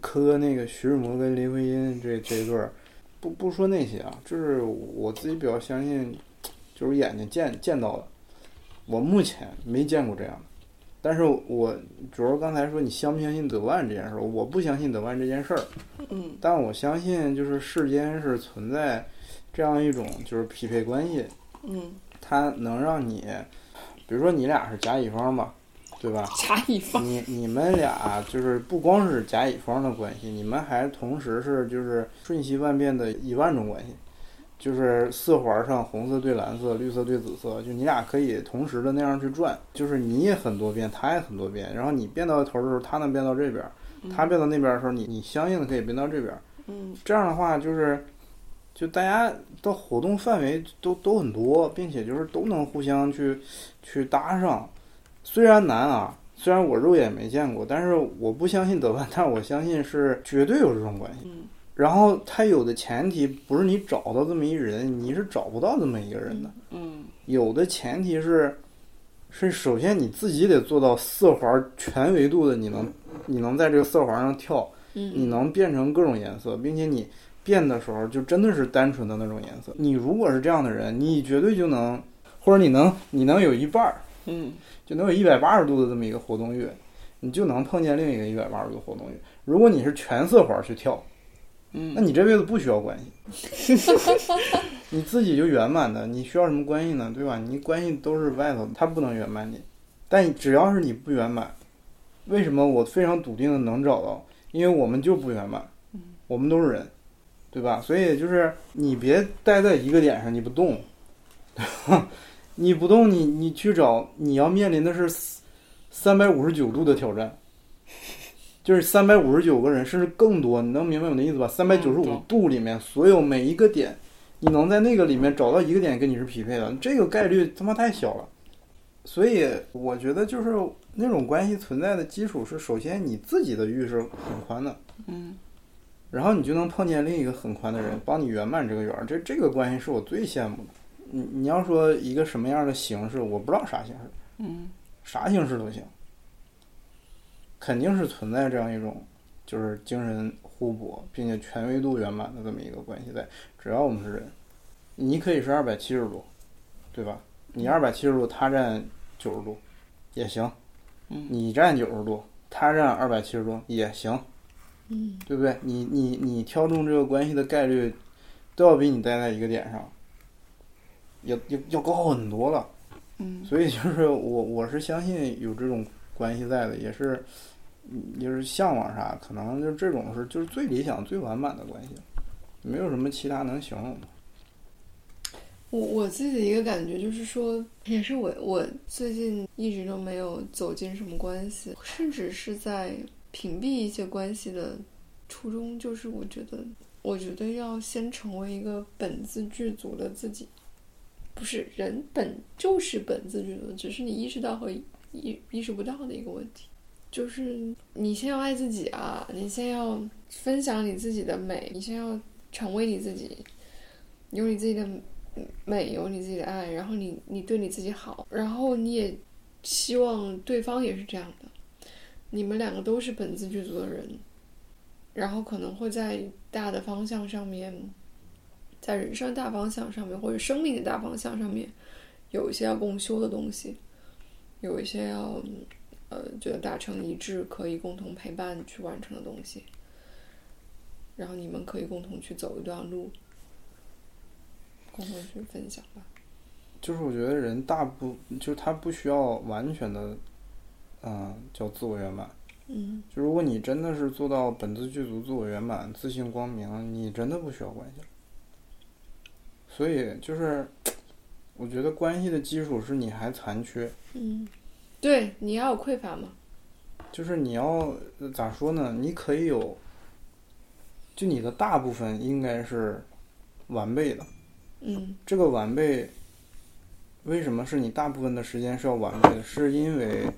磕那个徐志摩跟林徽因这这一对儿，不不说那些啊，就是我自己比较相信，就是眼睛见见到的。我目前没见过这样的，但是我主要刚才说你相不相信德万这件事儿，我不相信德万这件事儿，嗯但我相信就是世间是存在这样一种就是匹配关系，嗯它能让你，比如说你俩是甲乙方吧，对吧？甲乙方，你你们俩就是不光是甲乙方的关系，你们还同时是就是瞬息万变的一万种关系，就是四环上红色对蓝色，绿色对紫色，就你俩可以同时的那样去转，就是你也很多变，他也很多变，然后你变到头的时候，他能变到这边，他变到那边的时候，你你相应的可以变到这边，嗯这样的话就是。就大家的活动范围都都很多，并且就是都能互相去去搭上，虽然难啊，虽然我肉眼没见过，但是我不相信德万，但是我相信是绝对有这种关系。嗯然后他有的前提不是你找到这么一人，你是找不到这么一个人的。嗯有的前提是，是首先你自己得做到色环全维度的，你能你能在这个色环上跳，你嗯，能变成各种颜色，并且你变的时候就真的是单纯的那种颜色。你如果是这样的人，你绝对就能，或者你能你能有一半儿。嗯就能有一百八十度的这么一个活动域，你就能碰见另一个一百八十度活动域。如果你是全色环去跳，嗯那你这辈子不需要关系，你自己就圆满的。你需要什么关系呢？对吧？你关系都是外头的，它不能圆满你。但只要是你不圆满，为什么我非常笃定的能找到？因为我们就不圆满，我们都是人，对吧？所以就是你别待在一个点上，你不动，你不动，你你去找，你要面临的是三百五十九度的挑战，就是三百五十九个人，甚至更多。你能明白我的意思吧？三百九十五度里面，所有每一个点，你能在那个里面找到一个点跟你是匹配的，这个概率他妈太小了。所以我觉得就是那种关系存在的基础是，首先你自己的域是很宽的，嗯然后你就能碰见另一个很宽的人，帮你圆满这个圆儿。这这个关系是我最羡慕的。你你要说一个什么样的形式，我不知道啥形式，嗯啥形式都行，肯定是存在这样一种就是精神互补，并且权威度圆满的这么一个关系在。只要我们是人，你可以是二百七十度，对吧？你二百七十度，他占九十度，也行。嗯你占九十度，他占二百七十度也行，嗯，对不对？你你你挑中这个关系的概率，都要比你待在一个点上，要要要高很多了。嗯所以就是我我是相信有这种关系在的，也是嗯就是向往啥，可能就这种是就是最理想、最完满的关系，没有什么其他能形容。我我自己的一个感觉就是说，也是我我最近一直都没有走进什么关系，甚至是在屏蔽一些关系的初衷，就是我觉得，我觉得要先成为一个本自具足的自己，不是人本就是本自具足，只是你意识到和意意识不到的一个问题。就是你先要爱自己啊，你先要分享你自己的美，你先要成为你自己，有你自己的美，有你自己的爱，然后你你对你自己好，然后你也希望对方也是这样的，你们两个都是本自具足的人，然后可能会在大的方向上面，在人生大方向上面或者生命的大方向上面，有一些要共修的东西，有一些要呃觉得达成一致可以共同陪伴去完成的东西，然后你们可以共同去走一段路。共同去分享吧。就是我觉得人大部就是他不需要完全的，嗯、叫自我圆满。嗯就如果你真的是做到本自具足、自我圆满、自信光明，你真的不需要关系了。所以就是，我觉得关系的基础是你还残缺，嗯，对，你要有匮乏嘛。就是你要呃咋说呢？你可以有，就你的大部分应该是完备的。嗯这个完备，为什么是你大部分的时间是要完备的？是因为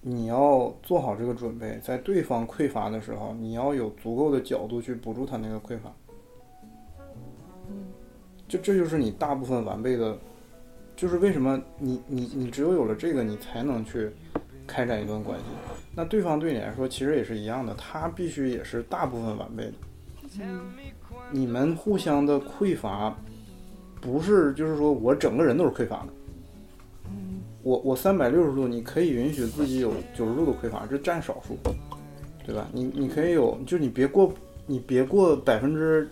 你要做好这个准备，在对方匮乏的时候，你要有足够的角度去补助他那个匮乏。就这就是你大部分完备的，就是为什么你你你只有有了这个，你才能去开展一段关系。那对方对你来说其实也是一样的，他必须也是大部分完备的。你们互相的匮乏，不是就是说我整个人都是匮乏的。我我三百六十度，你可以允许自己有九十度的匮乏，这占少数，对吧？你你可以有，就你别过，你别过百分之，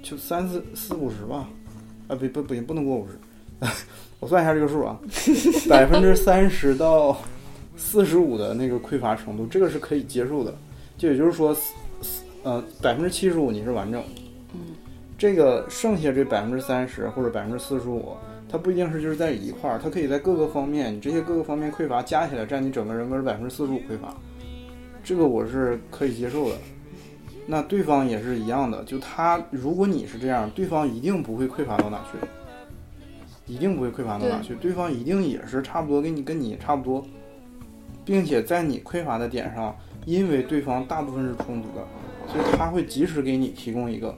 就三四四五十吧，啊，不不不行，不能过五十，我算一下这个数啊，百分之三十到四十五的那个匮乏程度，这个是可以接受的。就也就是说，呃，百分之七十五你是完整，嗯，这个剩下这百分之三十或者百分之四十五，它不一定是就是在一块儿，它可以在各个方面，你这些各个方面匮乏加起来占你整个人格的百分之四十五匮乏，这个我是可以接受的。那对方也是一样的，就他如果你是这样，对方一定不会匮乏到哪去，一定不会匮乏到哪去，对方一定也是差不多跟你跟你差不多，并且在你匮乏的点上，因为对方大部分是充足的，所以他会及时给你提供一个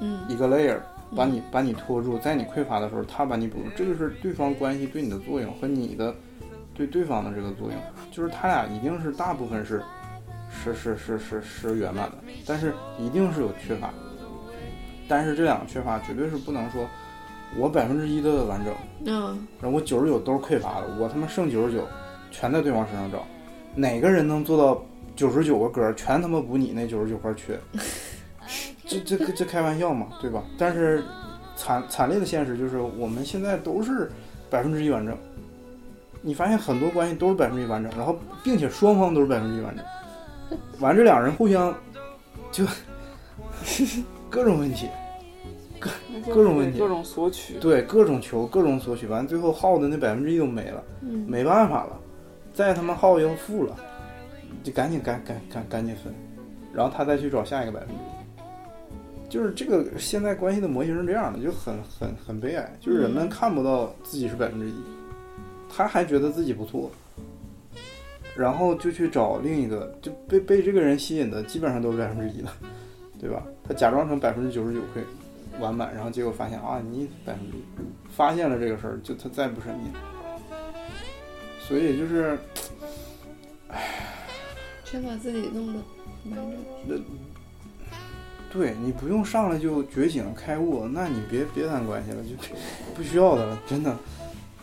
嗯。一个 layer，把你把你拖住，在你匮乏的时候，他把你补住，这就是对方关系对你的作用和你的对对方的这个作用，就是他俩一定是大部分是是是是是是圆满的，但是一定是有缺乏，但是这两个缺乏绝对是不能说我百分之一的完整，嗯然后我九十九都是匮乏的，我他妈剩九十九全在对方身上找，哪个人能做到九十九个格全他妈补你那九十九块缺？这这这这开玩笑嘛，对吧？但是惨惨烈的现实就是我们现在都是百分之一完整，你发现很多关系都是百分之一完整，然后并且双方都是百分之一完整，完这两人互相就 各种问题，各各种问题各种索取，对各种求各种索取，完最后耗的那百分之一都没了。嗯没办法了，再他妈耗要负了，就赶紧赶赶赶赶紧分，然后他再去找下一个百分之一。就是这个现在关系的模型是这样的，就很很很悲哀，就是人们嗯看不到自己是百分之一，他还觉得自己不错，然后就去找另一个，就被被这个人吸引的基本上都是百分之一的，对吧？他假装成百分之九十九会完满，然后结果发现啊，你百分之一，发现了这个事儿，就他再不是你。所以就是唉先把自己弄得完整。对你不用上来就觉醒开悟，那你别别谈关系了，就不需要的了，真的。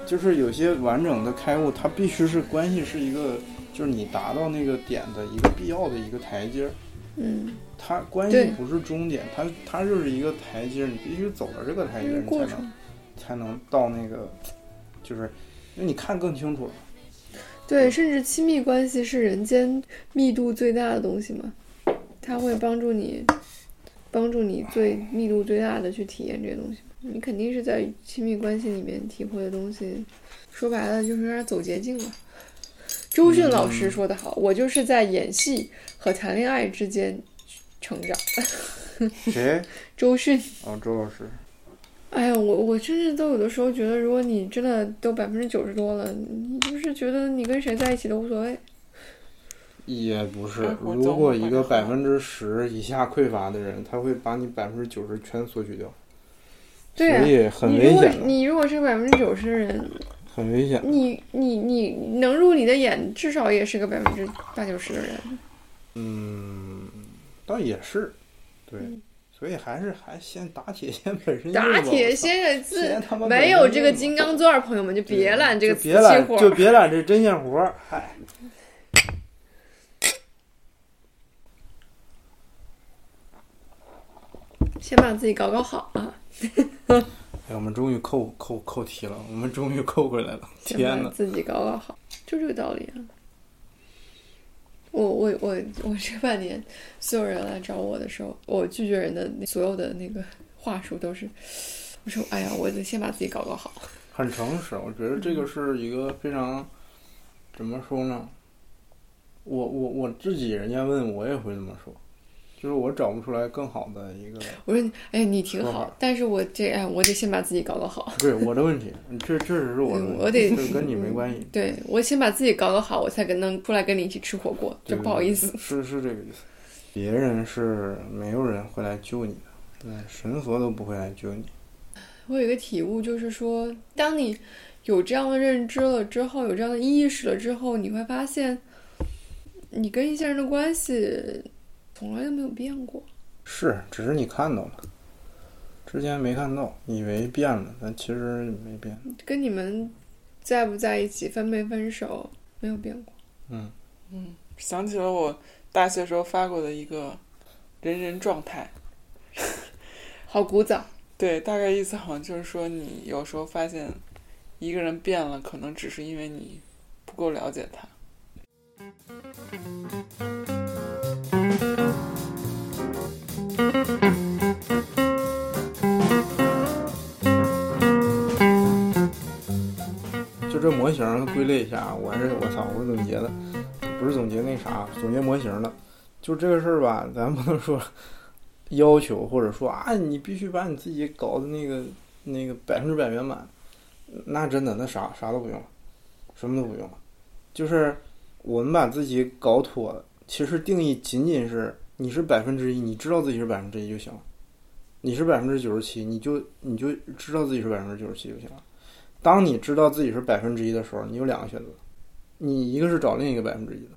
就是有些完整的开悟，它必须是关系是一个，就是你达到那个点的一个必要的一个台阶儿。嗯，它关系不是终点，它它就是一个台阶儿，你必须走了这个台阶儿，你才能。才能到那个，就是因为你看更清楚了。对，甚至亲密关系是人间密度最大的东西嘛，它会帮助你，帮助你最密度最大的去体验这些东西。你肯定是在亲密关系里面体会的东西，说白了就是有点走捷径了。周迅老师说的好，我就是在演戏和谈恋爱之间成长。谁？周迅，哦，周老师。哎呀，我我甚至都有的时候觉得，如果你真的都百分之九十多了，你就是觉得你跟谁在一起都无所谓。也不是如果一个百分之十以下匮乏的人，他会把你百分之九十全索取掉，对呀、所以很你如果危险的，你如果是百分之九十的人，很危险。你你你能入你的眼，至少也是个百分之八九十的人。嗯，倒也是，对，所以还是还先打铁先本身。打铁先生先他妈字没有这个金刚钻，朋友们就别揽这个瓷器就别揽活。就别揽这针线活儿。嗨，先把自己搞搞好啊，哎，我们终于扣扣扣题了，我们终于扣回来了。天呐，自己搞搞好，就这个道理啊。我我我我这半年，所有人来找我的时候，我拒绝人的所有的那个话术都是，我说哎呀，我得先把自己搞搞好。很诚实，我觉得这个是一个非常怎么说呢？我我我自己，人家问我也会这么说，就是我找不出来更好的一个，我说哎，你挺，好但是我这哎，我得先把自己搞搞好。对我的问题，这确实是我的问题，嗯我得这跟你没关系。对我先把自己搞搞好，我才跟能出来跟你一起吃火锅，就不好意思。是是这个意思。别人是没有人会来救你的，对，神佛都不会来救你。我有一个体悟，就是说，当你有这样的认知了之后，有这样的意识了之后，你会发现，你跟一些人的关系从来都没有变过。是，只是你看到了，之前没看到，以为变了，但其实没变。跟你们在不在一起、分没分手，没有变过。嗯嗯，想起了我大学时候发过的一个人人状态，好古早，对，大概意思好像就是说，你有时候发现一个人变了，可能只是因为你不够了解他。就这模型归类一下啊，我还是我操，我总结的，不是总结那啥，总结模型的。就这个事儿吧，咱不能说要求或者说啊，你必须把你自己搞的那个那个百分之百圆满，那真的那啥啥都不用了，什么都不用了。就是我们把自己搞妥了，其实定义仅仅是你是百分之一，你知道自己是百分之一就行了。你是百分之九十七，你就你就知道自己是百分之九十七就行了。当你知道自己是百分之一的时候，你有两个选择，你一个是找另一个百分之一的，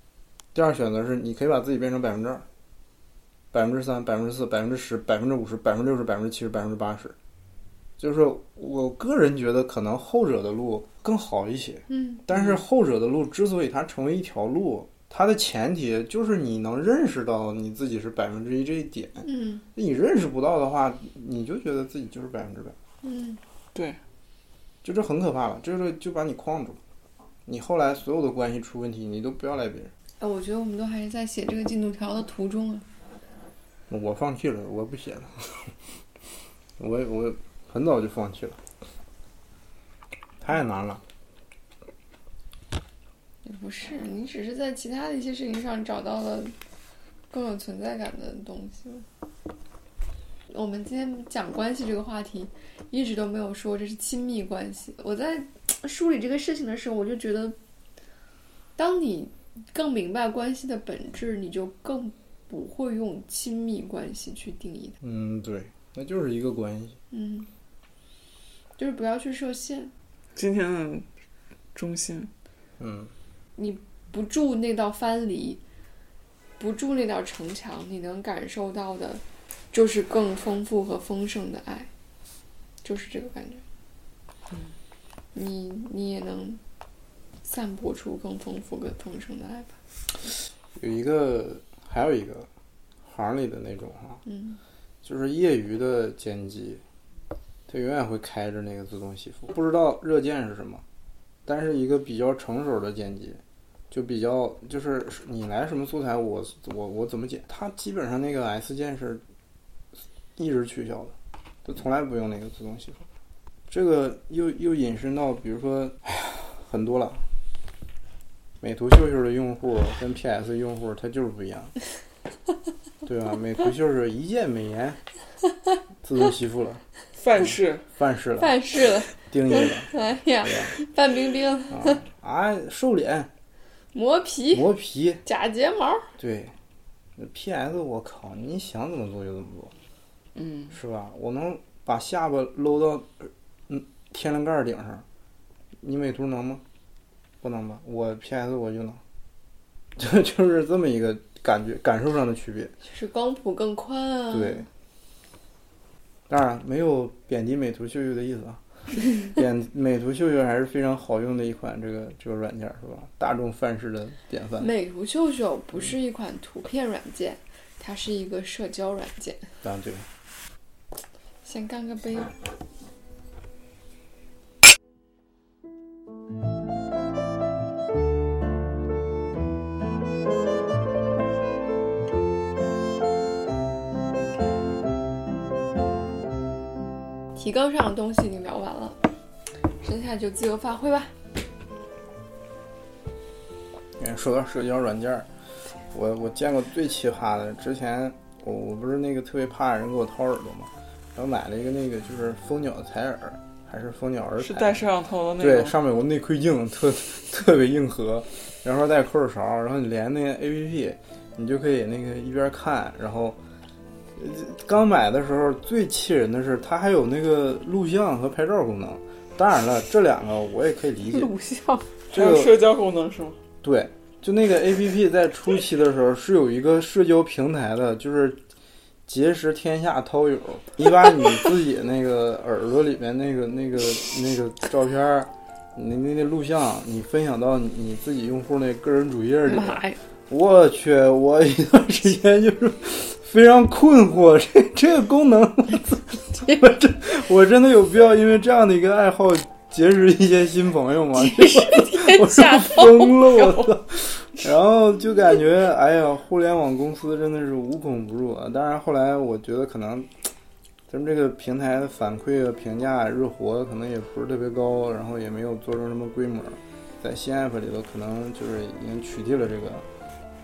第二选择是你可以把自己变成百分之二、百分之三、百分之四、百分之十、百分之五十、百分之六十、百分之七十、百分之八十。就是我个人觉得可能后者的路更好一些，嗯，但是后者的路之所以它成为一条路，它的前提就是你能认识到你自己是百分之一这一点。嗯你认识不到的话，你就觉得自己就是百分之百。嗯，对，就这很可怕了，这个就把你框住了。你后来所有的关系出问题，你都不要赖别人。哎，我觉得我们都还是在写这个进度条的途中啊。我放弃了，我不写了，我我很早就放弃了，太难了。也不是，你只是在其他的一些事情上找到了更有存在感的东西。我们今天讲关系这个话题，一直都没有说这是亲密关系。我在梳理这个事情的时候，我就觉得，当你更明白关系的本质，你就更不会用亲密关系去定义它。嗯，对，那就是一个关系。嗯，就是不要去设限。今天的中心，嗯，不住那道藩篱，不住那道城墙，你能感受到的，就是更丰富和丰盛的爱，就是这个感觉。嗯你你也能散播出更丰富、更丰盛的爱吧？有一个，还有一个行里的那种哈，嗯就是业余的剪辑，他永远会开着那个自动吸附。不知道热键是什么，但是一个比较成熟的剪辑，就比较就是你来什么素材，我我我怎么剪，它基本上那个 S 键是一直取消的，就从来不用那个自动吸附。这个又又引申到，比如说，哎呀，很多了。美图秀秀的用户跟 PS 用户它就是不一样，对吧？美图秀秀一键美颜，自动吸附了，范式范式了，范式了，定义了，哎呀，范冰冰？啊啊，瘦脸、磨皮、磨皮，假睫毛，对。PS 我靠，你想怎么做就怎么做，嗯，是吧？我能把下巴搂到嗯天灵盖顶上，你美图能吗？不能吧？我 PS 我就能，就就是这么一个感觉感受上的区别。就是光谱更宽啊。对，当然没有贬低美图秀秀的意思啊。贬美图秀秀还是非常好用的一款这个这个软件是吧？大众范式的典范。美图秀秀不是一款图片软件，它是一个社交软件。啊对，先干个杯。提纲上的东西已经聊完了，剩下就自由发挥吧。嗯说到社交软件儿，我我见过最奇葩的，之前我我不是那个特别怕人给我掏耳朵嘛，然后买了一个那个就是蜂鸟采耳，还是蜂鸟耳采，是带摄像头的。那对，上面有个内窥镜，特特别硬核，然后带扣勺，然后你连那个 A P P，你就可以那个一边看，然后呃刚买的时候最气人的是它还有那个录像和拍照功能。当然了，这两个我也可以理解。录像，这个还有社交功能是吗？对，就那个 A P P 在初期的时候是有一个社交平台的，就是结识天下涛友。你把你自己那个耳朵里面那个那个那个照片儿，你那那录像，你分享到你自己用户那个人主页里。妈呀！我去，我一段时间就是非常困惑，这这个功能，我真我真的有必要因为这样的一个爱好结识一些新朋友吗？我疯了，我操！然后就感觉，哎呀，互联网公司真的是无孔不入啊。当然，后来我觉得可能咱们这个平台的反馈和评价日活可能也不是特别高，然后也没有做成什么规模，在新 app 里头可能就是已经取缔了这个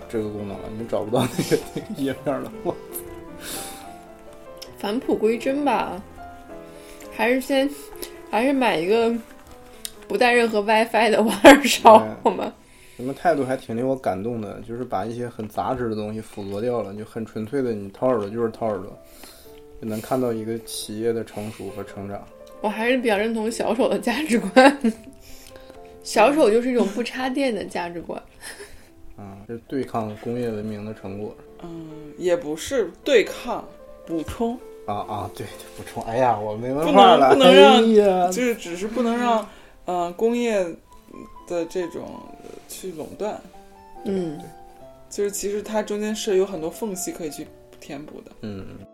这个功能了，你找不到那个那个页面了。我返璞归真吧，还是先，还是买一个不带任何 WiFi 的挖耳勺对好吗？你们态度还挺令我感动的，就是把一些很杂质的东西腐革掉了，就很纯粹的，你掏耳朵就是掏耳朵，就能看到一个企业的成熟和成长。我还是比较认同小丑的价值观。小丑就是一种不插电的价值观。啊，是对抗工业文明的成果。嗯，也不是对抗，补充，啊啊！对，对补充，哎呀，我没文不化了，能不能让就是只是不能让，呃，工业的这种呃去垄断，嗯，就是其实它中间是有很多缝隙可以去填补的。嗯，嗯